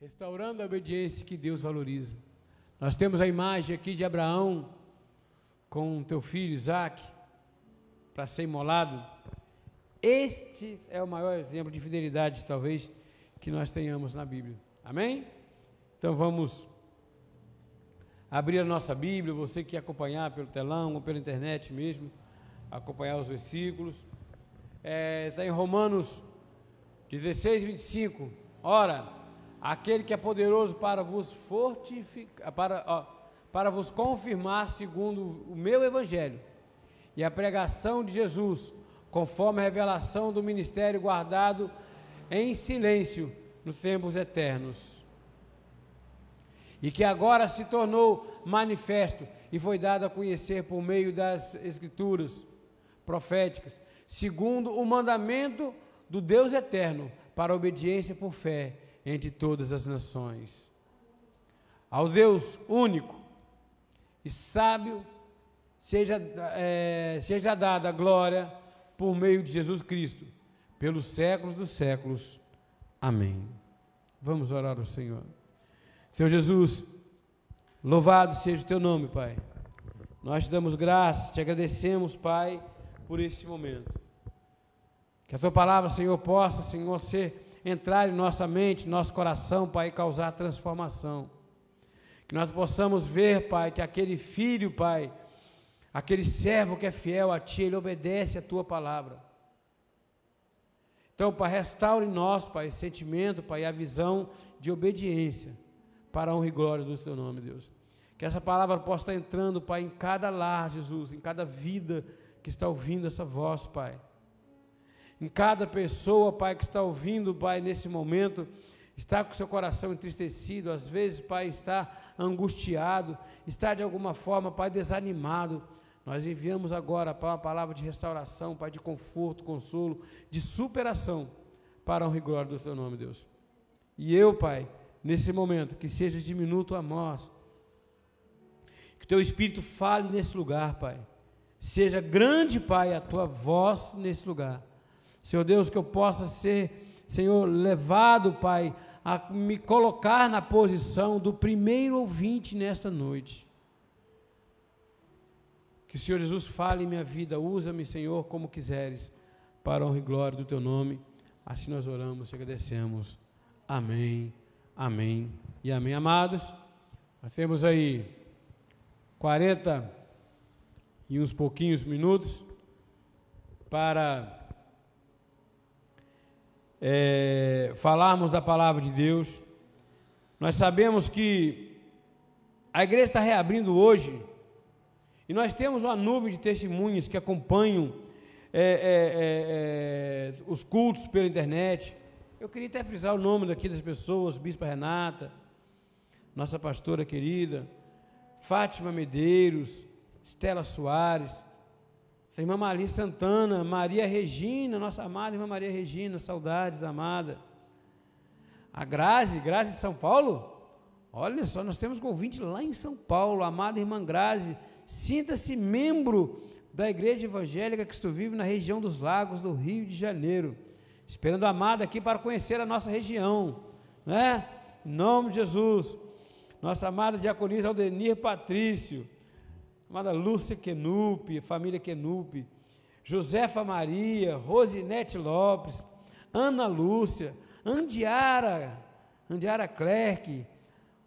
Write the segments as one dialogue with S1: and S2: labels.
S1: Restaurando a obediência que Deus valoriza. Nós temos a imagem aqui de Abraão com teu filho Isaac para ser imolado. Este é o maior exemplo de fidelidade, talvez, que nós tenhamos na Bíblia. Amém? Então vamos abrir a nossa Bíblia, você que acompanhar pelo telão ou pela internet mesmo, acompanhar os versículos. É, está em Romanos 16, 25. Ora, aquele que é poderoso para vos fortificar, para, ó, para vos confirmar segundo o meu evangelho e a pregação de Jesus, conforme a revelação do ministério guardado em silêncio nos tempos eternos. E que agora se tornou manifesto e foi dado a conhecer por meio das escrituras proféticas, segundo o mandamento do Deus eterno, para obediência por fé entre todas as nações. Ao Deus único e sábio, seja, é, seja dada a glória por meio de Jesus Cristo, pelos séculos dos séculos. Amém. Vamos orar ao Senhor. Senhor Jesus, louvado seja o teu nome, Pai. Nós te damos graça, te agradecemos, Pai, por este momento. Que a tua palavra, Senhor, possa, Senhor, ser entrar em nossa mente, nosso coração, Pai, causar transformação. Que nós possamos ver, Pai, que aquele filho, Pai, aquele servo que é fiel a Ti, ele obedece a Tua palavra. Então, Pai, restaure em nós, Pai, esse sentimento, Pai, a visão de obediência para a honra e glória do Teu nome, Deus. Que essa palavra possa estar entrando, Pai, em cada lar, Jesus, em cada vida que está ouvindo essa voz, Pai em cada pessoa, Pai, que está ouvindo, Pai, nesse momento, está com seu coração entristecido, às vezes, Pai, está angustiado, está de alguma forma, Pai, desanimado. Nós enviamos agora, Pai, uma palavra de restauração, Pai, de conforto, consolo, de superação para a honra e glória do Seu nome, Deus. E eu, Pai, nesse momento, que seja diminuto a nós, que Teu Espírito fale nesse lugar, Pai. Seja grande, Pai, a Tua voz nesse lugar Senhor Deus, que eu possa ser, Senhor, levado, Pai, a me colocar na posição do primeiro ouvinte nesta noite. Que o Senhor Jesus fale em minha vida, usa-me, Senhor, como quiseres, para a honra e glória do Teu nome. Assim nós oramos e agradecemos. Amém, amém e amém. Amados, nós temos aí 40 e uns pouquinhos minutos para é, falarmos da palavra de Deus. Nós sabemos que a igreja está reabrindo hoje e nós temos uma nuvem de testemunhas que acompanham é, é, é, é os cultos pela internet. Eu queria até frisar o nome daqui das pessoas: Bispa Renata, nossa pastora querida, Fátima Medeiros, Estela Soares, essa irmã Maria Santana, Maria Regina, nossa amada irmã Maria Regina, saudades amada. A Grazi, Grazi de São Paulo. Olha só, nós temos convite lá em São Paulo, amada irmã Grazi. Sinta-se membro da Igreja Evangélica Cristo Vive na região dos Lagos do Rio de Janeiro. Esperando a amada aqui para conhecer a nossa região, né? Em nome de Jesus. Nossa amada diaconisa Aldenir Patrício amada Lúcia Quenupe, família Quenupe, Josefa Maria, Rosinete Lopes, Ana Lúcia, Andiara, Andiara Clerc,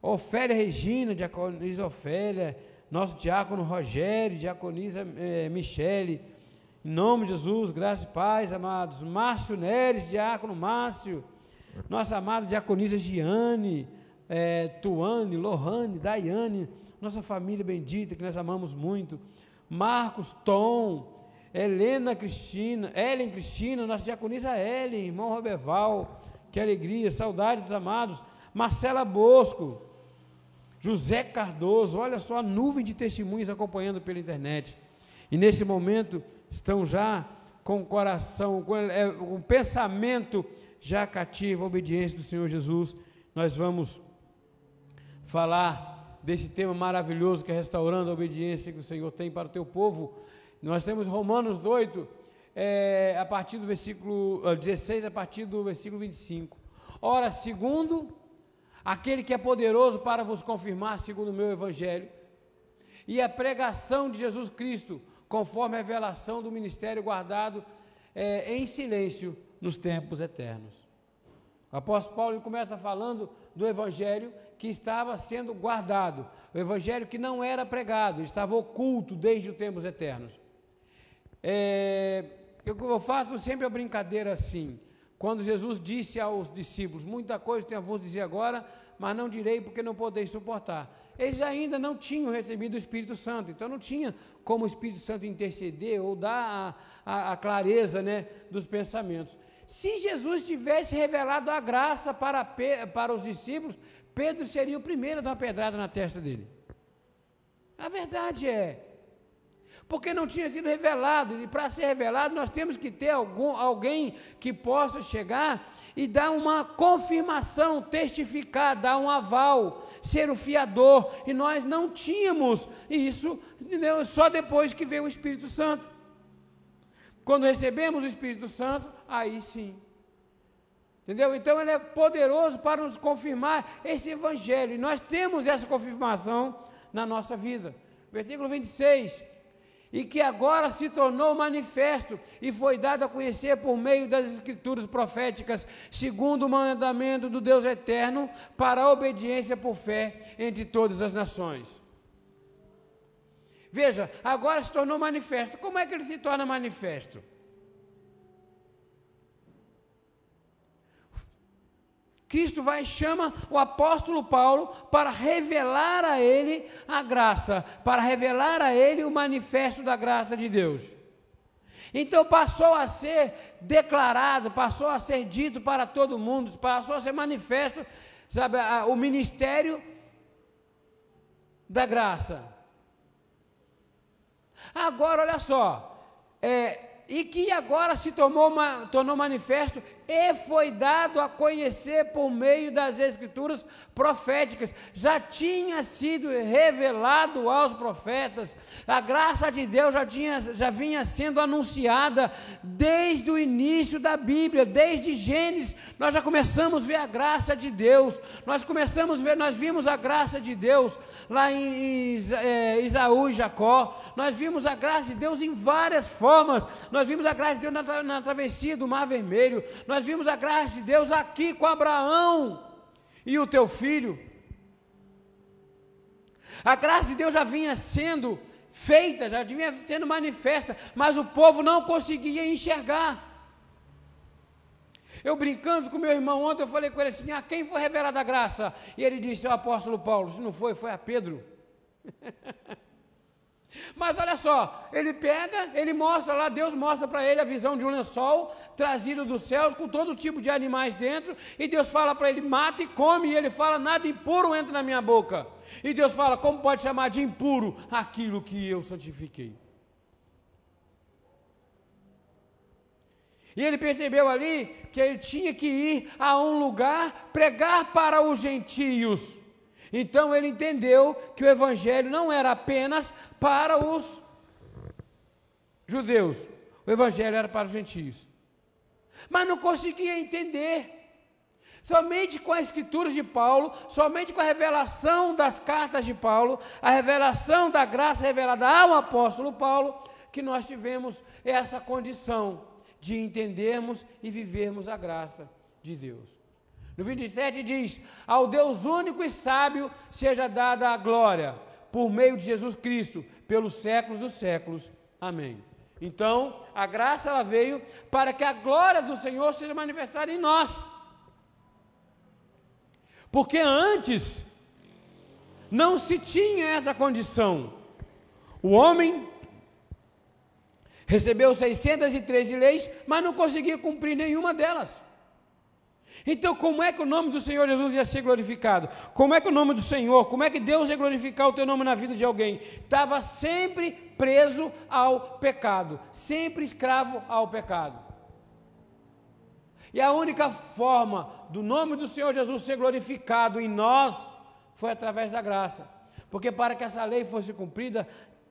S1: Ofélia Regina, diaconisa Ofélia, nosso diácono Rogério, diaconisa eh, Michele, em nome de Jesus, graça e paz, amados. Márcio Neres, diácono Márcio, nossa amada diaconisa Giane, eh, Tuane, Lohane, Daiane, nossa família bendita que nós amamos muito, Marcos, Tom, Helena Cristina, Ellen Cristina, nossa diaconisa Ellen, irmão Roberval, que alegria, saudades amados, Marcela Bosco, José Cardoso, olha só a nuvem de testemunhos acompanhando pela internet. E nesse momento estão já com o coração, com, é, o pensamento já cativo a obediência do Senhor Jesus. Nós vamos falar desse tema maravilhoso que é restaurando a obediência que o Senhor tem para o teu povo. Nós temos Romanos 8, é, a partir do versículo 16, a partir do versículo 25. Ora, segundo aquele que é poderoso para vos confirmar, segundo o meu evangelho, e a pregação de Jesus Cristo, conforme a revelação do ministério guardado é, em silêncio nos tempos eternos. O apóstolo Paulo começa falando do evangelho que estava sendo guardado, o evangelho que não era pregado, estava oculto desde os tempos eternos. É, eu, eu faço sempre a brincadeira assim. Quando Jesus disse aos discípulos: Muita coisa tenho a vos dizer agora, mas não direi porque não podeis suportar. Eles ainda não tinham recebido o Espírito Santo, então não tinha como o Espírito Santo interceder ou dar a, a, a clareza né, dos pensamentos. Se Jesus tivesse revelado a graça para, para os discípulos, Pedro seria o primeiro a dar uma pedrada na testa dele. A verdade é, porque não tinha sido revelado, e para ser revelado nós temos que ter algum, alguém que possa chegar e dar uma confirmação, testificar, dar um aval, ser o fiador, e nós não tínhamos isso só depois que veio o Espírito Santo. Quando recebemos o Espírito Santo, aí sim. Entendeu? Então ele é poderoso para nos confirmar esse evangelho, e nós temos essa confirmação na nossa vida. Versículo 26 e que agora se tornou manifesto e foi dado a conhecer por meio das escrituras proféticas, segundo o mandamento do Deus eterno, para a obediência por fé entre todas as nações. Veja, agora se tornou manifesto. Como é que ele se torna manifesto? Cristo vai e chama o apóstolo Paulo para revelar a ele a graça, para revelar a ele o manifesto da graça de Deus. Então passou a ser declarado, passou a ser dito para todo mundo, passou a ser manifesto, sabe, o ministério da graça. Agora, olha só, é, e que agora se tornou, tornou manifesto e foi dado a conhecer por meio das escrituras proféticas. Já tinha sido revelado aos profetas. A graça de Deus já, tinha, já vinha sendo anunciada desde o início da Bíblia, desde Gênesis. Nós já começamos a ver a graça de Deus. Nós começamos a ver, nós vimos a graça de Deus lá em Isaú e Jacó. Nós vimos a graça de Deus em várias formas. Nós vimos a graça de Deus na, na travessia do Mar Vermelho. Nós vimos a graça de Deus aqui com Abraão e o teu filho. A graça de Deus já vinha sendo feita, já vinha sendo manifesta, mas o povo não conseguia enxergar. Eu brincando com meu irmão ontem, eu falei com ele assim: a quem foi revelada a graça? E ele disse: o apóstolo Paulo. Se não foi, foi a Pedro. Mas olha só, ele pega, ele mostra lá, Deus mostra para ele a visão de um lençol trazido dos céus com todo tipo de animais dentro, e Deus fala para ele: mata e come, e ele fala: nada impuro entra na minha boca. E Deus fala: como pode chamar de impuro aquilo que eu santifiquei? E ele percebeu ali que ele tinha que ir a um lugar pregar para os gentios. Então ele entendeu que o evangelho não era apenas para os judeus, o evangelho era para os gentios. Mas não conseguia entender. Somente com as escrituras de Paulo, somente com a revelação das cartas de Paulo, a revelação da graça revelada ao apóstolo Paulo, que nós tivemos essa condição de entendermos e vivermos a graça de Deus. No 27 diz: Ao Deus único e sábio seja dada a glória, por meio de Jesus Cristo, pelos séculos dos séculos. Amém. Então, a graça ela veio para que a glória do Senhor seja manifestada em nós. Porque antes não se tinha essa condição. O homem recebeu 613 leis, mas não conseguia cumprir nenhuma delas. Então, como é que o nome do Senhor Jesus ia ser glorificado? Como é que o nome do Senhor, como é que Deus ia glorificar o teu nome na vida de alguém? Estava sempre preso ao pecado, sempre escravo ao pecado. E a única forma do nome do Senhor Jesus ser glorificado em nós foi através da graça. Porque para que essa lei fosse cumprida,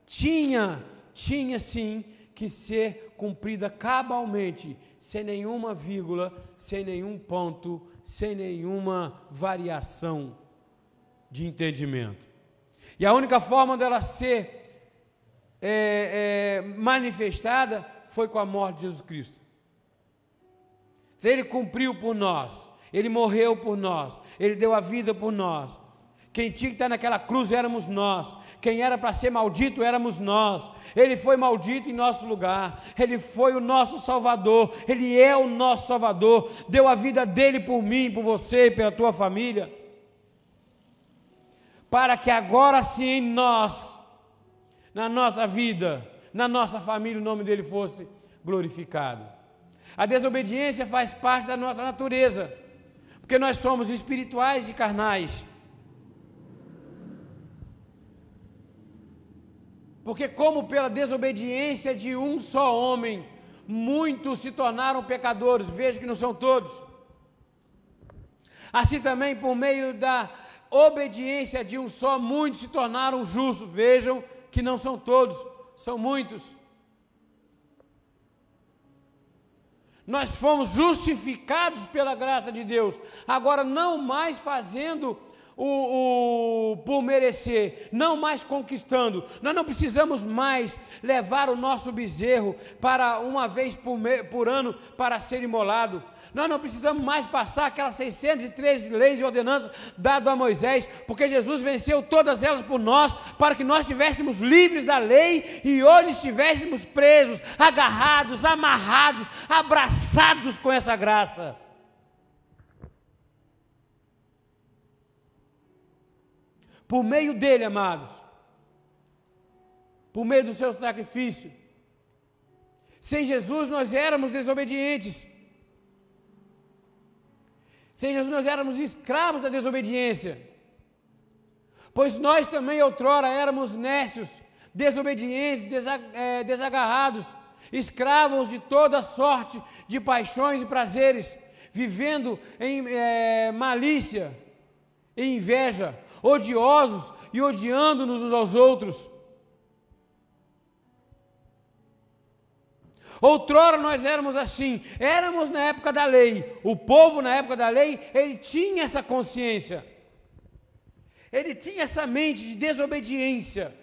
S1: tinha, tinha sim que ser cumprida cabalmente, sem nenhuma vírgula, sem nenhum ponto, sem nenhuma variação de entendimento. E a única forma dela ser é, é, manifestada foi com a morte de Jesus Cristo. Ele cumpriu por nós, ele morreu por nós, ele deu a vida por nós. Quem tinha que estar naquela cruz éramos nós. Quem era para ser maldito éramos nós. Ele foi maldito em nosso lugar. Ele foi o nosso Salvador. Ele é o nosso Salvador. Deu a vida dele por mim, por você, pela tua família. Para que agora sim nós, na nossa vida, na nossa família, o nome dele fosse glorificado. A desobediência faz parte da nossa natureza, porque nós somos espirituais e carnais. Porque, como pela desobediência de um só homem, muitos se tornaram pecadores, vejo que não são todos. Assim também, por meio da obediência de um só, muitos se tornaram justos, vejam que não são todos, são muitos. Nós fomos justificados pela graça de Deus, agora não mais fazendo o, o, por merecer, não mais conquistando. Nós não precisamos mais levar o nosso bezerro para uma vez por, me, por ano para ser imolado. Nós não precisamos mais passar aquelas 613 leis e ordenanças dadas a Moisés, porque Jesus venceu todas elas por nós, para que nós estivéssemos livres da lei e hoje estivéssemos presos, agarrados, amarrados, abraçados com essa graça. Por meio dele, amados, por meio do seu sacrifício. Sem Jesus nós éramos desobedientes. Sem Jesus nós éramos escravos da desobediência. Pois nós também outrora éramos nécios, desobedientes, é, desagarrados, escravos de toda sorte de paixões e prazeres, vivendo em é, malícia e inveja, odiosos e odiando-nos uns aos outros. Outrora nós éramos assim, éramos na época da lei. O povo na época da lei, ele tinha essa consciência. Ele tinha essa mente de desobediência.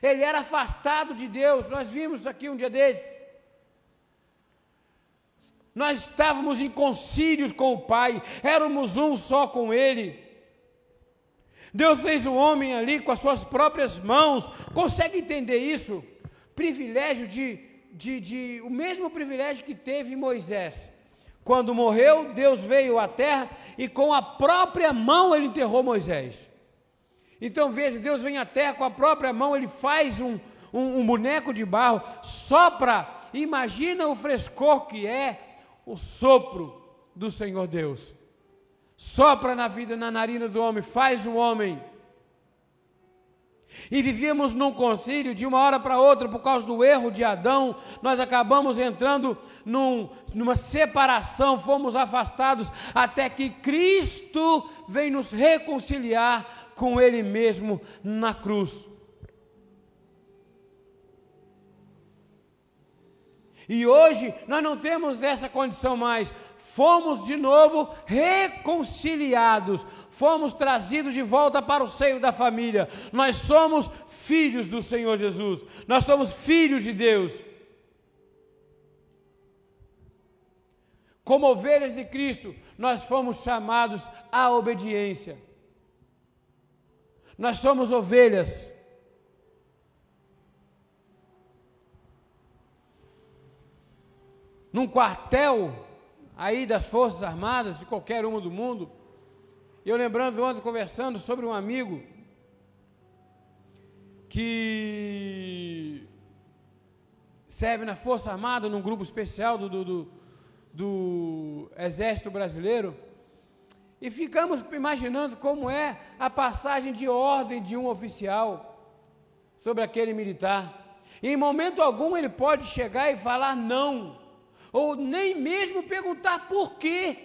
S1: Ele era afastado de Deus. Nós vimos aqui um dia desses. Nós estávamos em concílios com o Pai, éramos um só com Ele. Deus fez o homem ali com as suas próprias mãos. Consegue entender isso? Privilégio de, de, de o mesmo privilégio que teve Moisés. Quando morreu, Deus veio à terra e com a própria mão ele enterrou Moisés. Então veja, Deus vem à terra com a própria mão, ele faz um, um, um boneco de barro, sopra, imagina o frescor que é o sopro do Senhor Deus sopra na vida, na narina do homem, faz o homem. E vivíamos num concílio de uma hora para outra, por causa do erro de Adão, nós acabamos entrando num, numa separação, fomos afastados, até que Cristo vem nos reconciliar com Ele mesmo na cruz. E hoje nós não temos essa condição mais, fomos de novo reconciliados, fomos trazidos de volta para o seio da família. Nós somos filhos do Senhor Jesus, nós somos filhos de Deus. Como ovelhas de Cristo, nós fomos chamados à obediência. Nós somos ovelhas. Num quartel, aí das Forças Armadas, de qualquer uma do mundo. Eu lembrando ontem, conversando sobre um amigo que serve na Força Armada, num grupo especial do, do, do, do Exército Brasileiro, e ficamos imaginando como é a passagem de ordem de um oficial sobre aquele militar. E em momento algum ele pode chegar e falar não ou nem mesmo perguntar por quê.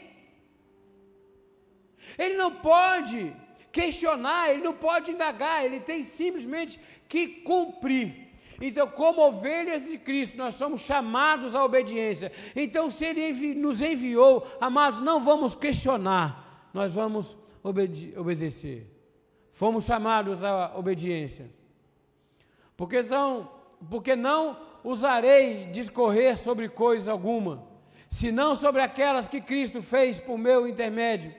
S1: Ele não pode questionar, ele não pode indagar, ele tem simplesmente que cumprir. Então, como ovelhas de Cristo, nós somos chamados à obediência. Então, se Ele envi nos enviou, amados, não vamos questionar, nós vamos obede obedecer. Fomos chamados à obediência. Porque, são, porque não usarei discorrer sobre coisa alguma, senão sobre aquelas que Cristo fez por meu intermédio,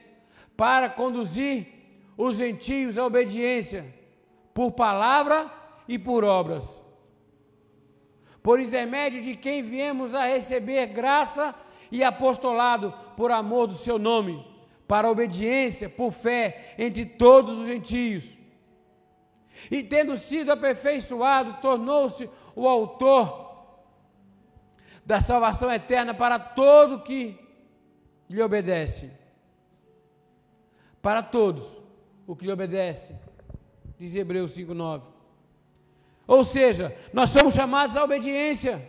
S1: para conduzir os gentios à obediência, por palavra e por obras por intermédio de quem viemos a receber graça e apostolado por amor do seu nome, para obediência, por fé entre todos os gentios. E tendo sido aperfeiçoado, tornou-se o autor da salvação eterna para todo que lhe obedece. Para todos o que lhe obedece, diz Hebreus 5,9. Ou seja, nós somos chamados à obediência.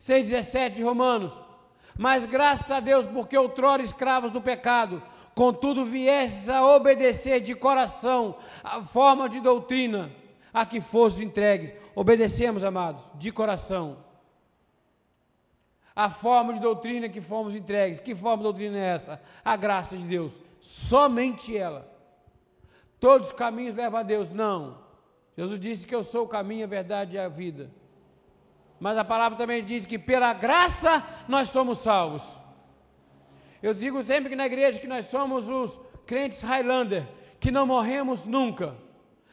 S1: 6,17 de Romanos. Mas graças a Deus, porque outrora escravos do pecado, contudo viestes a obedecer de coração a forma de doutrina a que fostes entregues. Obedecemos, amados, de coração. A forma de doutrina que fomos entregues. Que forma de doutrina é essa? A graça de Deus. Somente ela. Todos os caminhos levam a Deus. Não. Jesus disse que eu sou o caminho, a verdade e a vida. Mas a palavra também diz que pela graça nós somos salvos. Eu digo sempre que na igreja que nós somos os crentes Highlander, que não morremos nunca.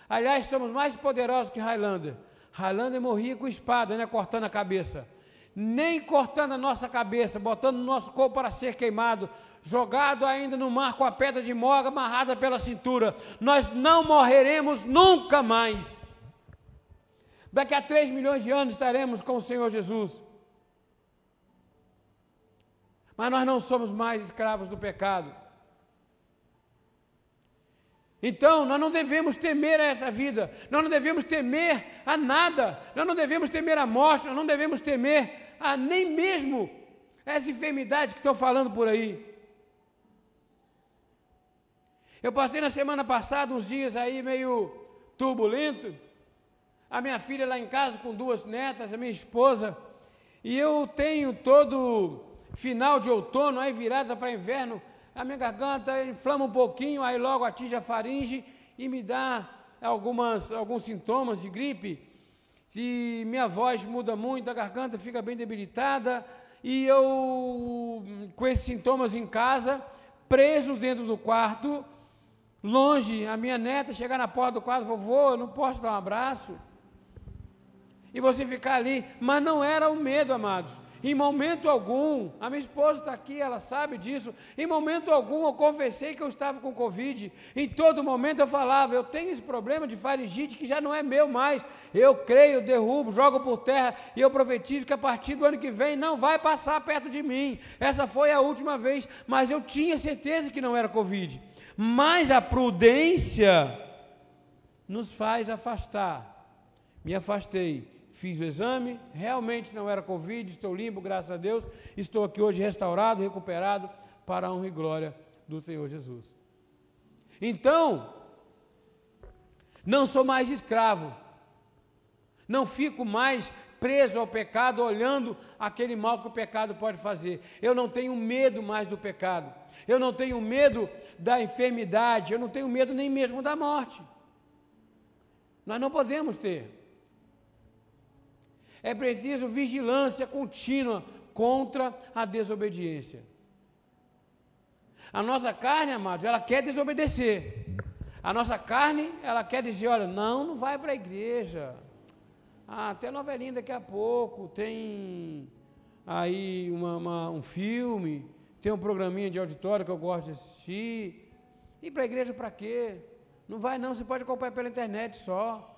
S1: Aliás, somos mais poderosos que Highlander. Highlander morria com espada, né, cortando a cabeça. Nem cortando a nossa cabeça, botando o nosso corpo para ser queimado, jogado ainda no mar com a pedra de moga amarrada pela cintura. Nós não morreremos nunca mais. Daqui a três milhões de anos estaremos com o Senhor Jesus. Mas nós não somos mais escravos do pecado. Então, nós não devemos temer a essa vida, nós não devemos temer a nada, nós não devemos temer a morte, nós não devemos temer a nem mesmo essa enfermidade que estão falando por aí. Eu passei na semana passada uns dias aí meio turbulento. A minha filha lá em casa com duas netas, a minha esposa, e eu tenho todo final de outono, aí virada para inverno, a minha garganta inflama um pouquinho, aí logo atinge a faringe e me dá algumas, alguns sintomas de gripe. E minha voz muda muito, a garganta fica bem debilitada, e eu, com esses sintomas em casa, preso dentro do quarto, longe, a minha neta chegar na porta do quarto, vovô, eu não posso dar um abraço. E você ficar ali, mas não era o medo, amados. Em momento algum, a minha esposa está aqui, ela sabe disso. Em momento algum eu confessei que eu estava com Covid. Em todo momento eu falava: eu tenho esse problema de faringite que já não é meu mais. Eu creio, derrubo, jogo por terra e eu profetizo que a partir do ano que vem não vai passar perto de mim. Essa foi a última vez, mas eu tinha certeza que não era Covid mas a prudência nos faz afastar. Me afastei, fiz o exame, realmente não era Covid, estou limpo, graças a Deus, estou aqui hoje restaurado, recuperado, para a honra e glória do Senhor Jesus. Então, não sou mais escravo, não fico mais preso ao pecado, olhando aquele mal que o pecado pode fazer. Eu não tenho medo mais do pecado. Eu não tenho medo da enfermidade. Eu não tenho medo nem mesmo da morte. Nós não podemos ter. É preciso vigilância contínua contra a desobediência. A nossa carne, amados, ela quer desobedecer. A nossa carne, ela quer dizer: olha, não, não vai para a igreja. Ah, tem novelinha daqui a pouco, tem aí uma, uma, um filme, tem um programinha de auditório que eu gosto de assistir. Ir para a igreja para quê? Não vai não, você pode acompanhar pela internet só.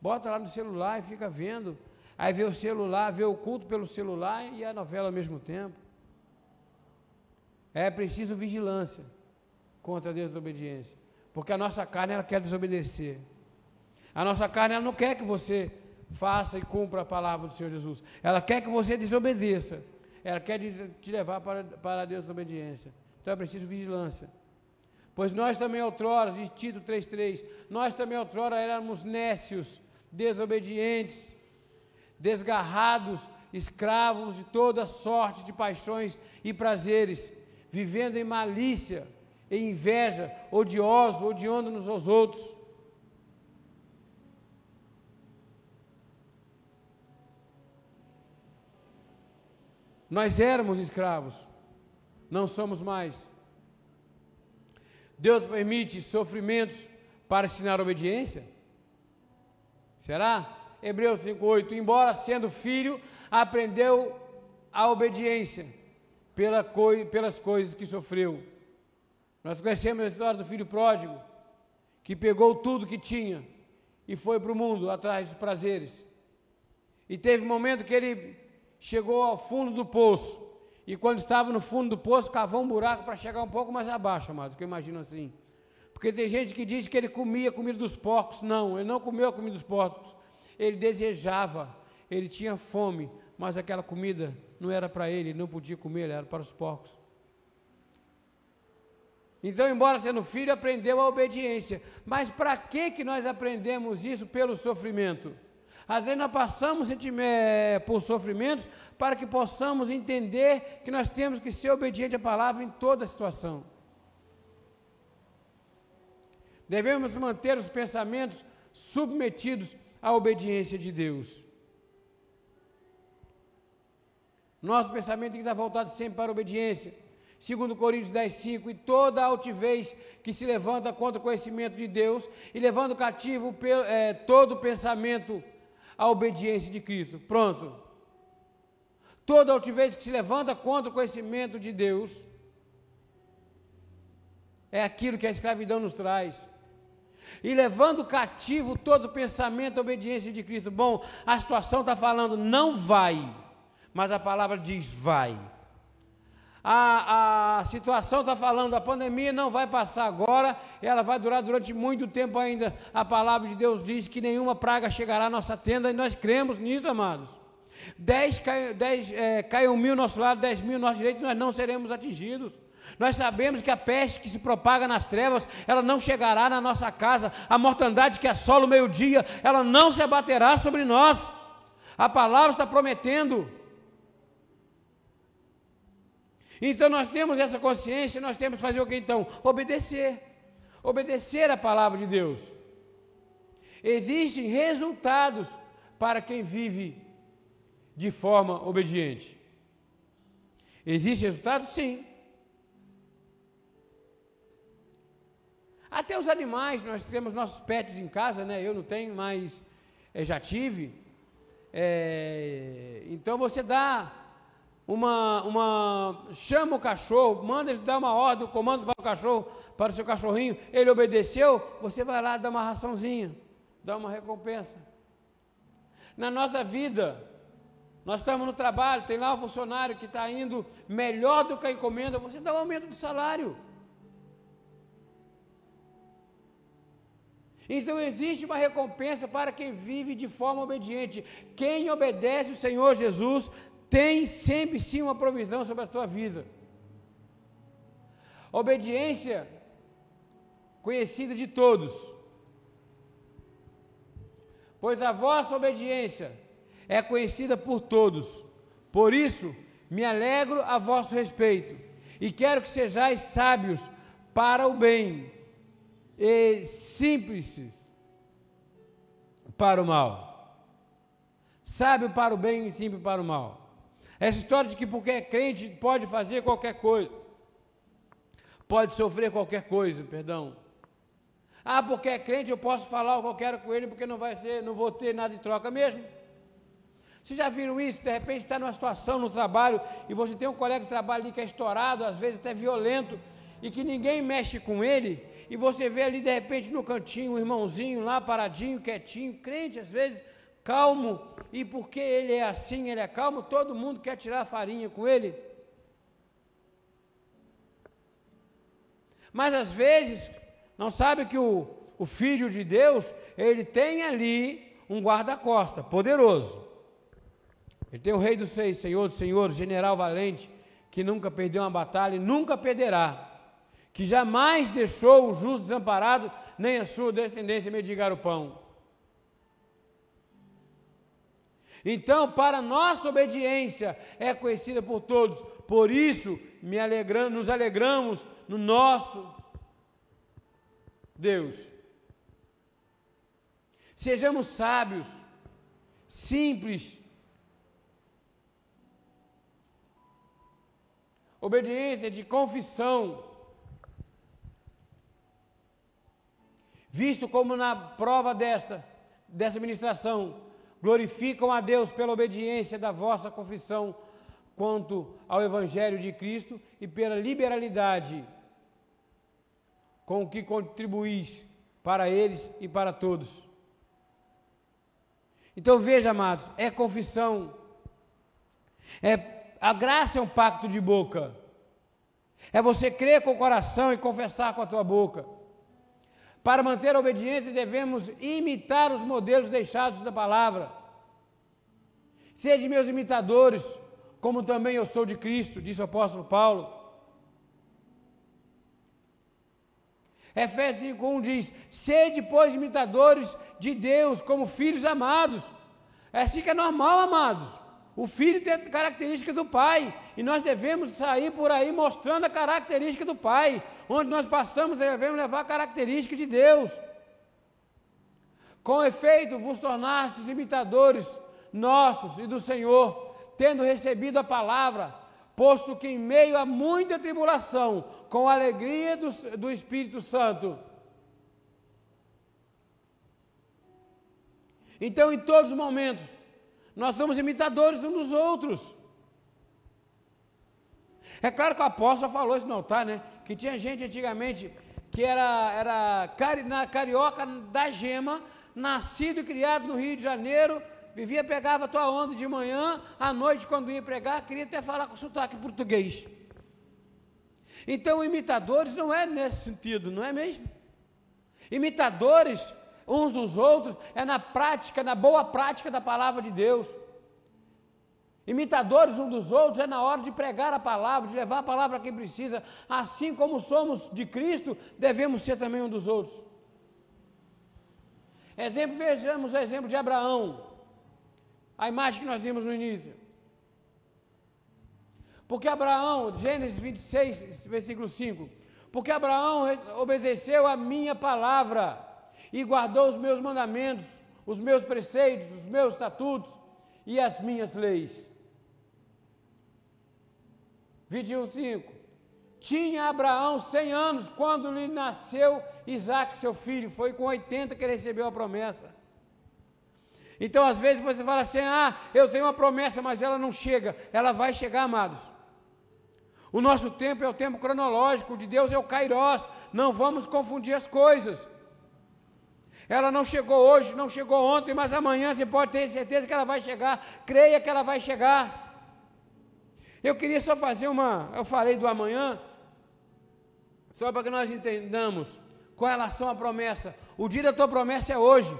S1: Bota lá no celular e fica vendo. Aí vê o celular, vê o culto pelo celular e a novela ao mesmo tempo. É preciso vigilância contra a desobediência. Porque a nossa carne ela quer desobedecer. A nossa carne ela não quer que você faça e cumpra a palavra do Senhor Jesus. Ela quer que você desobedeça. Ela quer te levar para, para a desobediência. Então é preciso vigilância. Pois nós também outrora, diz Tito 3,3, nós também outrora éramos nécios, desobedientes, desgarrados, escravos de toda sorte de paixões e prazeres, vivendo em malícia, em inveja, odiosos, odiando uns aos outros. Nós éramos escravos, não somos mais. Deus permite sofrimentos para ensinar obediência? Será? Hebreus 5,8: Embora sendo filho, aprendeu a obediência pela coi pelas coisas que sofreu. Nós conhecemos a história do filho pródigo, que pegou tudo que tinha e foi para o mundo atrás dos prazeres. E teve um momento que ele chegou ao fundo do poço. E quando estava no fundo do poço, cavou um buraco para chegar um pouco mais abaixo, amado, que eu imagino assim. Porque tem gente que diz que ele comia a comida dos porcos. Não, ele não comeu a comida dos porcos. Ele desejava, ele tinha fome, mas aquela comida não era para ele, ele não podia comer, era para os porcos. Então, embora sendo filho, aprendeu a obediência. Mas para que, que nós aprendemos isso pelo sofrimento? Às vezes nós passamos eh, por sofrimentos para que possamos entender que nós temos que ser obediente à palavra em toda situação. Devemos manter os pensamentos submetidos à obediência de Deus. Nosso pensamento tem que estar voltado sempre para a obediência. Segundo Coríntios 10, 5, e toda altivez que se levanta contra o conhecimento de Deus, e levando cativo é, todo pensamento à obediência de Cristo. Pronto. Toda altivez que se levanta contra o conhecimento de Deus, é aquilo que a escravidão nos traz. E levando cativo todo pensamento à obediência de Cristo. Bom, a situação está falando não vai mas a palavra diz: vai. A, a situação está falando, a pandemia não vai passar agora, ela vai durar durante muito tempo ainda. A palavra de Deus diz que nenhuma praga chegará à nossa tenda, e nós cremos nisso, amados. Dez, cai, dez é, mil ao nosso lado, dez mil ao nosso direito, nós não seremos atingidos. Nós sabemos que a peste que se propaga nas trevas, ela não chegará na nossa casa. A mortandade que assola o meio-dia, ela não se abaterá sobre nós. A palavra está prometendo então nós temos essa consciência, nós temos que fazer o que então? Obedecer. Obedecer a palavra de Deus. Existem resultados para quem vive de forma obediente. Existem resultados? Sim. Até os animais, nós temos nossos pets em casa, né? Eu não tenho, mas é, já tive. É, então você dá uma, uma chama o cachorro, manda ele dar uma ordem, um comando para o cachorro, para o seu cachorrinho, ele obedeceu, você vai lá dar uma raçãozinha, dá uma recompensa. Na nossa vida, nós estamos no trabalho, tem lá um funcionário que está indo melhor do que a encomenda, você dá um aumento do salário. Então existe uma recompensa para quem vive de forma obediente. Quem obedece o Senhor Jesus tem sempre sim uma provisão sobre a tua vida. Obediência conhecida de todos. Pois a vossa obediência é conhecida por todos. Por isso, me alegro a vosso respeito e quero que sejais sábios para o bem e simples para o mal. Sábio para o bem e simples para o mal. Essa história de que porque é crente pode fazer qualquer coisa, pode sofrer qualquer coisa, perdão. Ah, porque é crente eu posso falar o que eu quero com ele porque não vai ser, não vou ter nada de troca mesmo. Vocês já viram isso? De repente está numa situação no trabalho e você tem um colega de trabalho ali que é estourado, às vezes até violento, e que ninguém mexe com ele, e você vê ali de repente no cantinho um irmãozinho lá paradinho, quietinho, crente às vezes, calmo, e porque ele é assim, ele é calmo, todo mundo quer tirar farinha com ele. Mas às vezes, não sabe que o, o Filho de Deus, ele tem ali um guarda-costa poderoso. Ele tem o Rei dos Seis, Senhor dos Senhores, General Valente, que nunca perdeu uma batalha e nunca perderá. Que jamais deixou o justo desamparado, nem a sua descendência mendigar o pão. Então, para nossa obediência é conhecida por todos. Por isso, alegramos, nos alegramos no nosso Deus. Sejamos sábios, simples. Obediência de confissão. Visto como na prova desta, dessa ministração, glorificam a Deus pela obediência da vossa confissão quanto ao Evangelho de Cristo e pela liberalidade com que contribuís para eles e para todos. Então veja, amados, é confissão, é a graça é um pacto de boca, é você crer com o coração e confessar com a tua boca. Para manter a obediência, devemos imitar os modelos deixados da palavra. Sede meus imitadores, como também eu sou de Cristo, disse o apóstolo Paulo. Efésios 5,1 diz: Sede, pois, imitadores de Deus, como filhos amados. É assim que é normal, amados. O filho tem a característica do pai, e nós devemos sair por aí mostrando a característica do pai. Onde nós passamos, devemos levar a característica de Deus. Com efeito, vos tornastes imitadores nossos e do Senhor, tendo recebido a palavra, posto que em meio a muita tribulação, com alegria do, do Espírito Santo. Então, em todos os momentos, nós somos imitadores uns dos outros. É claro que o apóstolo falou isso no altar, né? Que tinha gente antigamente que era, era cari, na carioca da gema, nascido e criado no Rio de Janeiro, vivia, pegava a tua onda de manhã, à noite, quando ia pregar, queria até falar com sotaque português. Então, imitadores não é nesse sentido, não é mesmo? Imitadores uns dos outros, é na prática, na boa prática da palavra de Deus. Imitadores uns dos outros é na hora de pregar a palavra, de levar a palavra a quem precisa. Assim como somos de Cristo, devemos ser também um dos outros. Exemplo, vejamos o exemplo de Abraão, a imagem que nós vimos no início. Porque Abraão, Gênesis 26, versículo 5, porque Abraão obedeceu a minha palavra e guardou os meus mandamentos, os meus preceitos, os meus estatutos e as minhas leis. 21,5 Tinha Abraão 100 anos quando lhe nasceu Isaac, seu filho. Foi com 80 que ele recebeu a promessa. Então, às vezes, você fala assim: ah, eu tenho uma promessa, mas ela não chega. Ela vai chegar, amados. O nosso tempo é o tempo cronológico, de Deus é o Kairós. Não vamos confundir as coisas. Ela não chegou hoje, não chegou ontem, mas amanhã você pode ter certeza que ela vai chegar. Creia que ela vai chegar. Eu queria só fazer uma. Eu falei do amanhã, só para que nós entendamos com relação à promessa. O dia da tua promessa é hoje.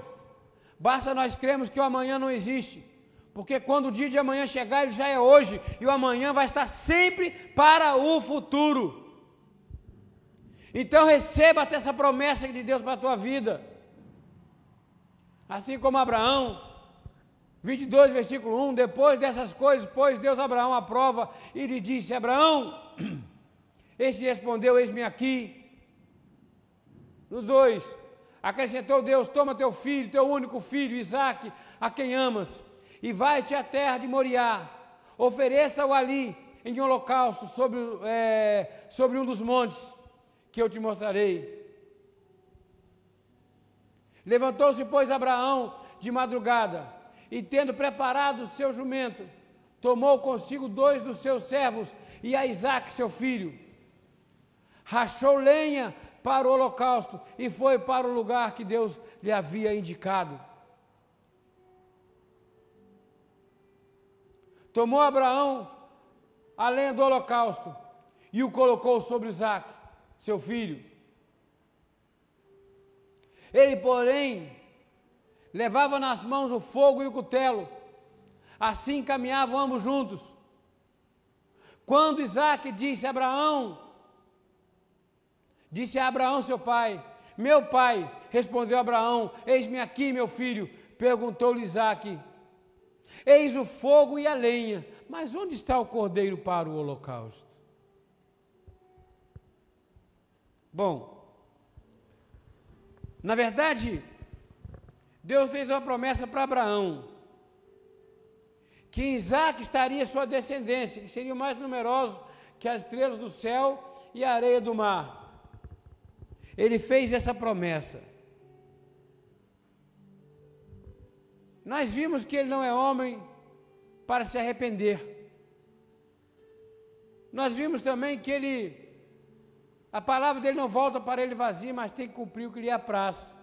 S1: Basta nós cremos que o amanhã não existe. Porque quando o dia de amanhã chegar, ele já é hoje. E o amanhã vai estar sempre para o futuro. Então receba essa promessa de Deus para a tua vida. Assim como Abraão, 22, versículo 1: Depois dessas coisas, pôs Deus Abraão à prova e lhe disse: Abraão, este respondeu: Eis-me aqui. No 2, acrescentou Deus: Toma teu filho, teu único filho, Isaque, a quem amas, e vai-te à terra de Moriá, ofereça-o ali em holocausto sobre, é, sobre um dos montes que eu te mostrarei. Levantou-se, pois, Abraão de madrugada, e tendo preparado o seu jumento, tomou consigo dois dos seus servos e a Isaac, seu filho. Rachou lenha para o holocausto e foi para o lugar que Deus lhe havia indicado. Tomou Abraão a lenha do holocausto e o colocou sobre Isaac, seu filho. Ele, porém, levava nas mãos o fogo e o cutelo. Assim caminhavam ambos juntos. Quando Isaac disse a Abraão, disse a Abraão, seu pai, meu pai, respondeu Abraão, eis-me aqui, meu filho. Perguntou-lhe Isaac, Eis o fogo e a lenha, mas onde está o cordeiro para o holocausto? Bom, na verdade, Deus fez uma promessa para Abraão, que Isaac estaria sua descendência, que seria mais numeroso que as estrelas do céu e a areia do mar. Ele fez essa promessa. Nós vimos que ele não é homem para se arrepender. Nós vimos também que ele, a palavra dele não volta para ele vazia, mas tem que cumprir o que lhe apraz.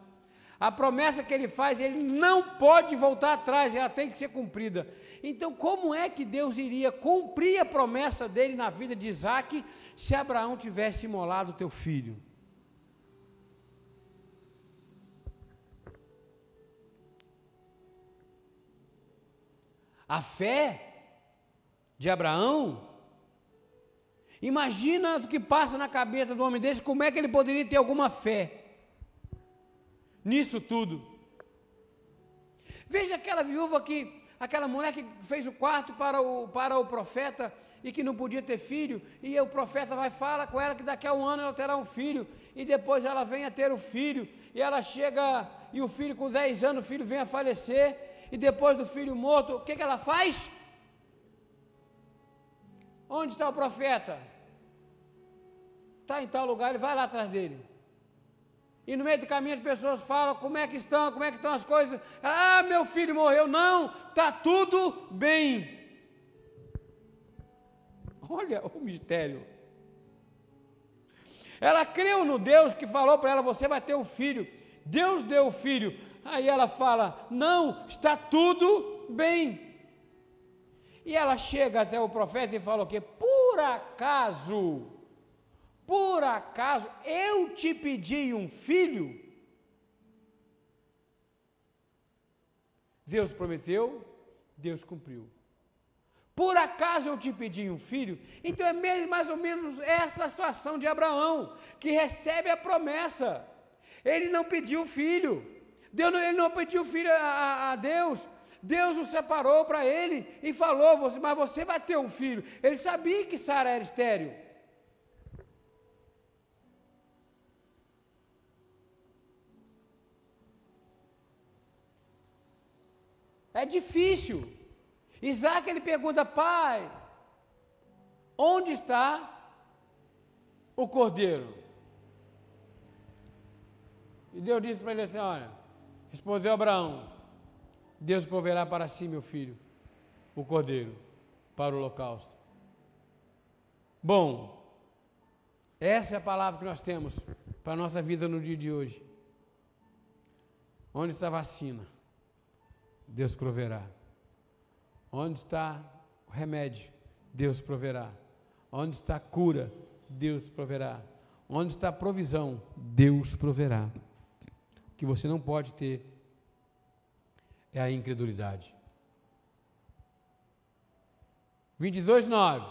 S1: A promessa que ele faz, ele não pode voltar atrás, ela tem que ser cumprida. Então, como é que Deus iria cumprir a promessa dele na vida de Isaac se Abraão tivesse imolado o teu filho? A fé de Abraão, imagina o que passa na cabeça do homem desse, como é que ele poderia ter alguma fé? nisso tudo. Veja aquela viúva que, aquela mulher que fez o quarto para o, para o profeta e que não podia ter filho, e o profeta vai falar com ela que daqui a um ano ela terá um filho, e depois ela vem a ter o filho, e ela chega, e o filho com 10 anos, o filho vem a falecer, e depois do filho morto, o que, que ela faz? Onde está o profeta? Está em tal lugar, ele vai lá atrás dele. E no meio do caminho as pessoas falam como é que estão, como é que estão as coisas. Ah, meu filho morreu. Não, está tudo bem. Olha o mistério. Ela creu no Deus que falou para ela: você vai ter um filho. Deus deu o filho. Aí ela fala: não, está tudo bem. E ela chega até o profeta e fala o quê? Por acaso por acaso eu te pedi um filho? Deus prometeu, Deus cumpriu. Por acaso eu te pedi um filho? Então é mais ou menos essa situação de Abraão, que recebe a promessa. Ele não pediu filho. Deus, ele não pediu filho a, a Deus. Deus o separou para ele e falou: Mas você vai ter um filho. Ele sabia que Sara era estéreo. É difícil. Isaac ele pergunta, pai, onde está o cordeiro? E Deus disse para ele assim: Olha, respondeu Abraão: Deus proverá para si, meu filho, o cordeiro para o holocausto. Bom, essa é a palavra que nós temos para a nossa vida no dia de hoje. Onde está a vacina? Deus proverá. Onde está o remédio? Deus proverá. Onde está a cura? Deus proverá. Onde está a provisão? Deus proverá. Que você não pode ter é a incredulidade. 22, 9.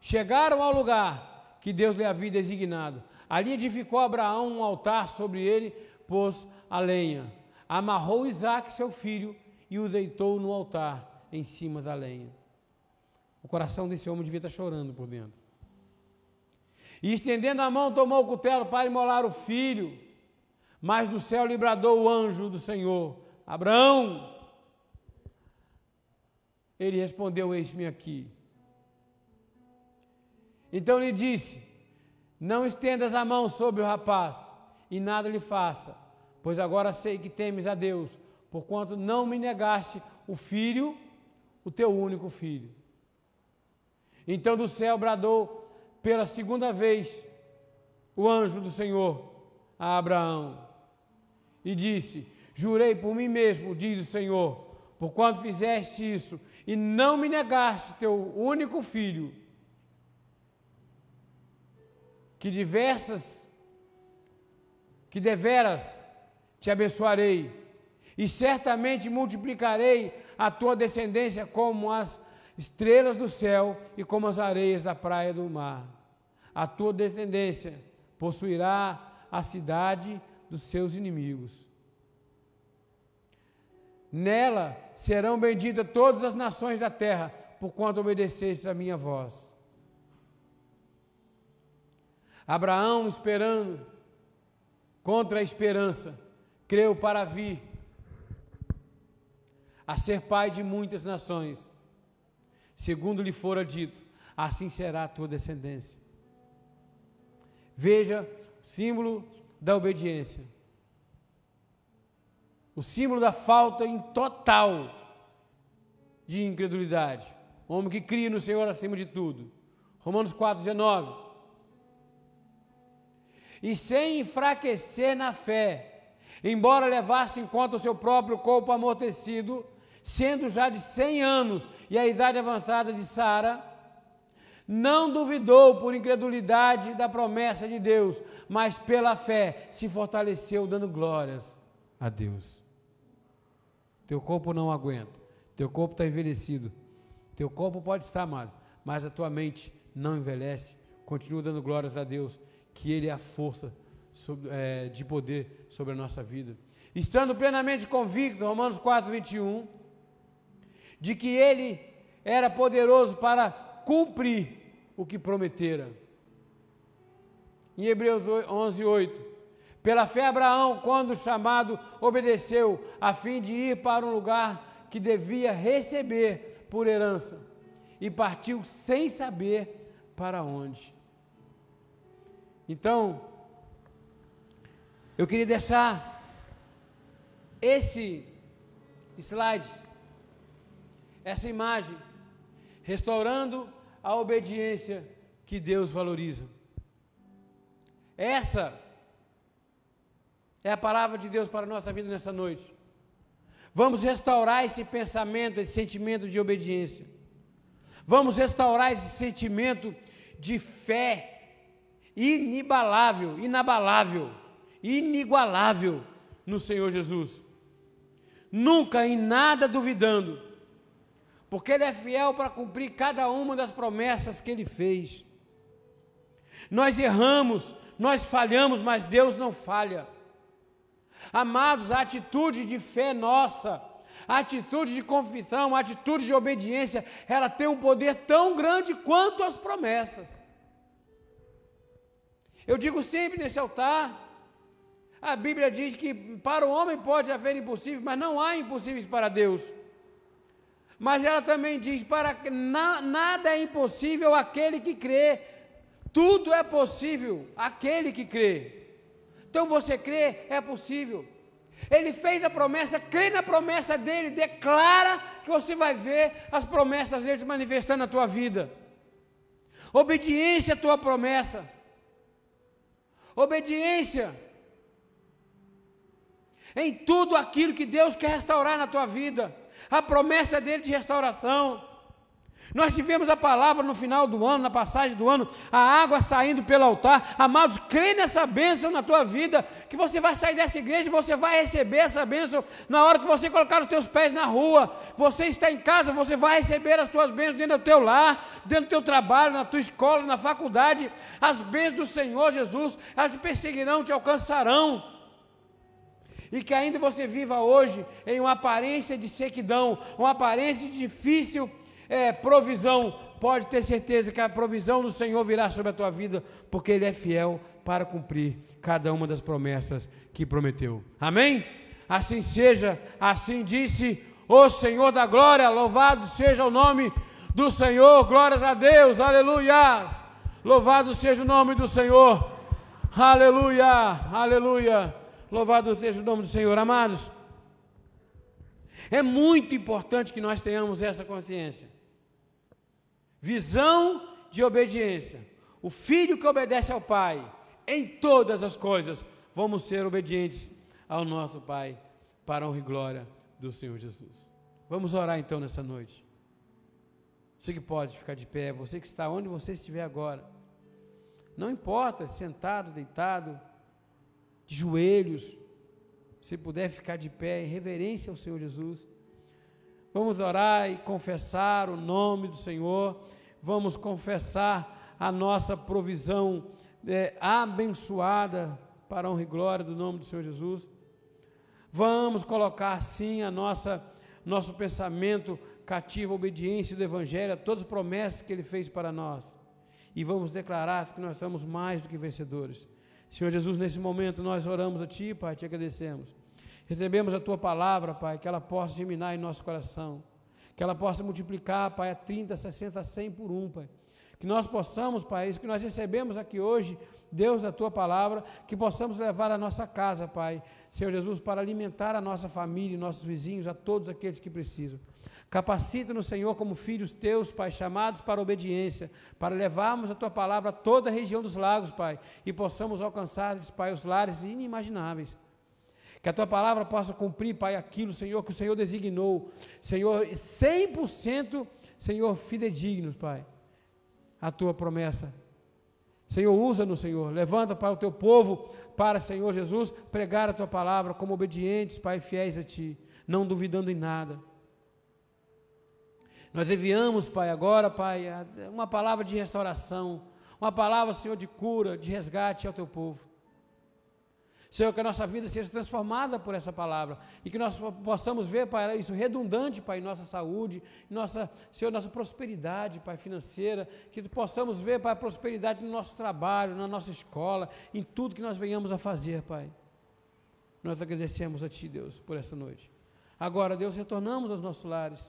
S1: Chegaram ao lugar que Deus lhe havia designado. Ali edificou Abraão um altar, sobre ele pôs a lenha. Amarrou Isaac, seu filho, e o deitou no altar, em cima da lenha. O coração desse homem devia estar chorando por dentro. E estendendo a mão, tomou o cutelo para imolar o filho. Mas do céu lhe bradou o anjo do Senhor: Abraão! Ele respondeu: Eis-me aqui. Então lhe disse: Não estendas a mão sobre o rapaz, e nada lhe faça, pois agora sei que temes a Deus, porquanto não me negaste o filho, o teu único filho. Então do céu bradou pela segunda vez o anjo do Senhor a Abraão e disse: Jurei por mim mesmo, diz o Senhor, porquanto fizeste isso e não me negaste teu único filho, que diversas, que deveras te abençoarei e certamente multiplicarei a tua descendência como as estrelas do céu e como as areias da praia do mar. A tua descendência possuirá a cidade dos seus inimigos. Nela serão benditas todas as nações da terra, por quanto obedecestes a minha voz. Abraão, esperando, contra a esperança, creu para vir a ser pai de muitas nações. Segundo lhe fora dito, assim será a tua descendência. Veja, símbolo da obediência. O símbolo da falta em total de incredulidade. Homem que cria no Senhor acima de tudo. Romanos 4, 19 e sem enfraquecer na fé, embora levasse em conta o seu próprio corpo amortecido, sendo já de cem anos e a idade avançada de Sara, não duvidou por incredulidade da promessa de Deus, mas pela fé se fortaleceu, dando glórias a Deus. Teu corpo não aguenta, teu corpo está envelhecido, teu corpo pode estar mais, mas a tua mente não envelhece, continua dando glórias a Deus que Ele é a força sobre, é, de poder sobre a nossa vida. Estando plenamente convicto, Romanos 4, 21, de que Ele era poderoso para cumprir o que prometera. Em Hebreus 11, 8. Pela fé, Abraão, quando chamado, obedeceu, a fim de ir para um lugar que devia receber por herança, e partiu sem saber para onde. Então, eu queria deixar esse slide, essa imagem, restaurando a obediência que Deus valoriza. Essa é a palavra de Deus para a nossa vida nessa noite. Vamos restaurar esse pensamento, esse sentimento de obediência. Vamos restaurar esse sentimento de fé inibalável, inabalável, inigualável no Senhor Jesus. Nunca em nada duvidando, porque Ele é fiel para cumprir cada uma das promessas que Ele fez. Nós erramos, nós falhamos, mas Deus não falha. Amados, a atitude de fé nossa, a atitude de confissão, a atitude de obediência, ela tem um poder tão grande quanto as promessas. Eu digo sempre nesse altar, a Bíblia diz que para o homem pode haver impossível, mas não há impossíveis para Deus. Mas ela também diz: para na, nada é impossível aquele que crê, tudo é possível aquele que crê. Então você crê, é possível. Ele fez a promessa, crê na promessa dele, declara que você vai ver as promessas dele se manifestando na tua vida. Obediência à tua promessa. Obediência em tudo aquilo que Deus quer restaurar na tua vida. A promessa dele de restauração. Nós tivemos a palavra no final do ano, na passagem do ano, a água saindo pelo altar. Amados, crê nessa bênção na tua vida, que você vai sair dessa igreja você vai receber essa bênção na hora que você colocar os teus pés na rua. Você está em casa, você vai receber as tuas bênçãos dentro do teu lar, dentro do teu trabalho, na tua escola, na faculdade. As bênçãos do Senhor Jesus, elas te perseguirão, te alcançarão e que ainda você viva hoje em uma aparência de sequidão, uma aparência difícil é, provisão, pode ter certeza que a provisão do Senhor virá sobre a tua vida, porque Ele é fiel para cumprir cada uma das promessas que prometeu. Amém? Assim seja, assim disse o Senhor da glória, louvado seja o nome do Senhor, glórias a Deus, aleluia. Louvado seja o nome do Senhor, aleluia, aleluia. Louvado seja o nome do Senhor, amados. É muito importante que nós tenhamos essa consciência visão de obediência. O filho que obedece ao pai em todas as coisas, vamos ser obedientes ao nosso pai para a honra e glória do Senhor Jesus. Vamos orar então nessa noite. Você que pode ficar de pé, você que está onde você estiver agora. Não importa, sentado, deitado, de joelhos, se puder ficar de pé em reverência ao Senhor Jesus. Vamos orar e confessar o nome do Senhor. Vamos confessar a nossa provisão é, abençoada para a honra e glória do nome do Senhor Jesus. Vamos colocar sim a nossa nosso pensamento cativo obediência do Evangelho, a todas as promessas que Ele fez para nós. E vamos declarar que nós somos mais do que vencedores. Senhor Jesus, nesse momento nós oramos a Ti, Pai, te agradecemos. Recebemos a Tua palavra, Pai, que ela possa germinar em nosso coração. Que ela possa multiplicar, Pai, a 30, 60, 100 por um, Pai. Que nós possamos, Pai, isso que nós recebemos aqui hoje, Deus, da Tua palavra, que possamos levar a nossa casa, Pai, Senhor Jesus, para alimentar a nossa família, nossos vizinhos, a todos aqueles que precisam. Capacita-nos, Senhor, como filhos teus, Pai, chamados para obediência, para levarmos a tua palavra a toda a região dos lagos, Pai, e possamos alcançar, Pai, os lares inimagináveis. Que a tua palavra possa cumprir, Pai, aquilo, Senhor, que o Senhor designou. Senhor, 100%, Senhor, fidedignos, Pai, a tua promessa. Senhor, usa-nos, Senhor. Levanta para o teu povo, para, Senhor Jesus, pregar a tua palavra como obedientes, Pai, fiéis a ti, não duvidando em nada. Nós enviamos, Pai, agora, Pai, uma palavra de restauração, uma palavra, Senhor, de cura, de resgate ao teu povo. Senhor, que a nossa vida seja transformada por essa palavra e que nós possamos ver, Pai, isso redundante, Pai, em nossa saúde, em nossa, Senhor, nossa prosperidade, Pai, financeira, que possamos ver, Pai, a prosperidade no nosso trabalho, na nossa escola, em tudo que nós venhamos a fazer, Pai. Nós agradecemos a Ti, Deus, por essa noite. Agora, Deus, retornamos aos nossos lares.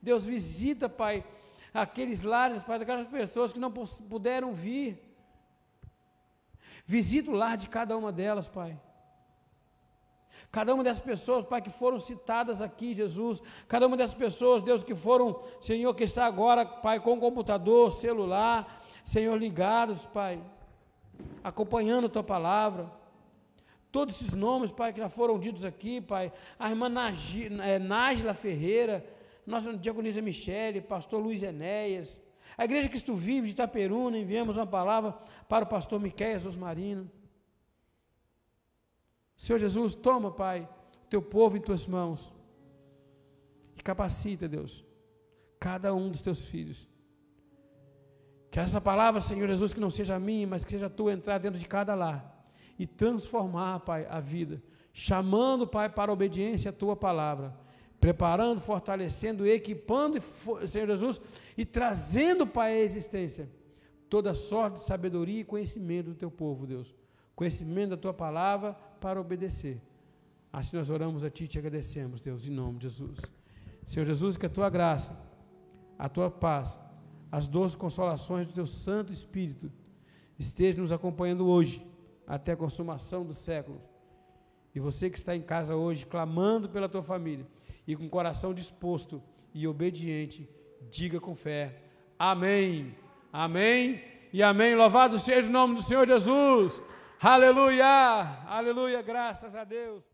S1: Deus visita, Pai, aqueles lares, Pai, daquelas pessoas que não puderam vir. Visita o lar de cada uma delas, Pai. Cada uma dessas pessoas, Pai, que foram citadas aqui, Jesus. Cada uma dessas pessoas, Deus, que foram, Senhor, que está agora, Pai, com computador, celular, Senhor, ligados, Pai, acompanhando a Tua palavra. Todos esses nomes, Pai, que já foram ditos aqui, Pai. A irmã eh, Nájila Ferreira, nossa diaconisa Michele, pastor Luiz Enéas, a igreja Cristo Vive de Itaperuna, enviamos uma palavra para o pastor Miqueias Osmarino. Senhor Jesus, toma, Pai, teu povo em tuas mãos e capacita, Deus, cada um dos teus filhos. Que essa palavra, Senhor Jesus, que não seja minha, mas que seja tua entrar dentro de cada lar e transformar, Pai, a vida, chamando, Pai, para a obediência à tua palavra preparando, fortalecendo, equipando, Senhor Jesus, e trazendo para a existência toda sorte de sabedoria e conhecimento do teu povo, Deus. Conhecimento da tua palavra para obedecer. Assim nós oramos a ti e te agradecemos, Deus, em nome de Jesus. Senhor Jesus, que a tua graça, a tua paz, as doces consolações do teu Santo Espírito estejam nos acompanhando hoje, até a consumação do século. E você que está em casa hoje, clamando pela tua família, e com coração disposto e obediente, diga com fé: Amém, Amém e Amém. Louvado seja o nome do Senhor Jesus. Aleluia, aleluia, graças a Deus.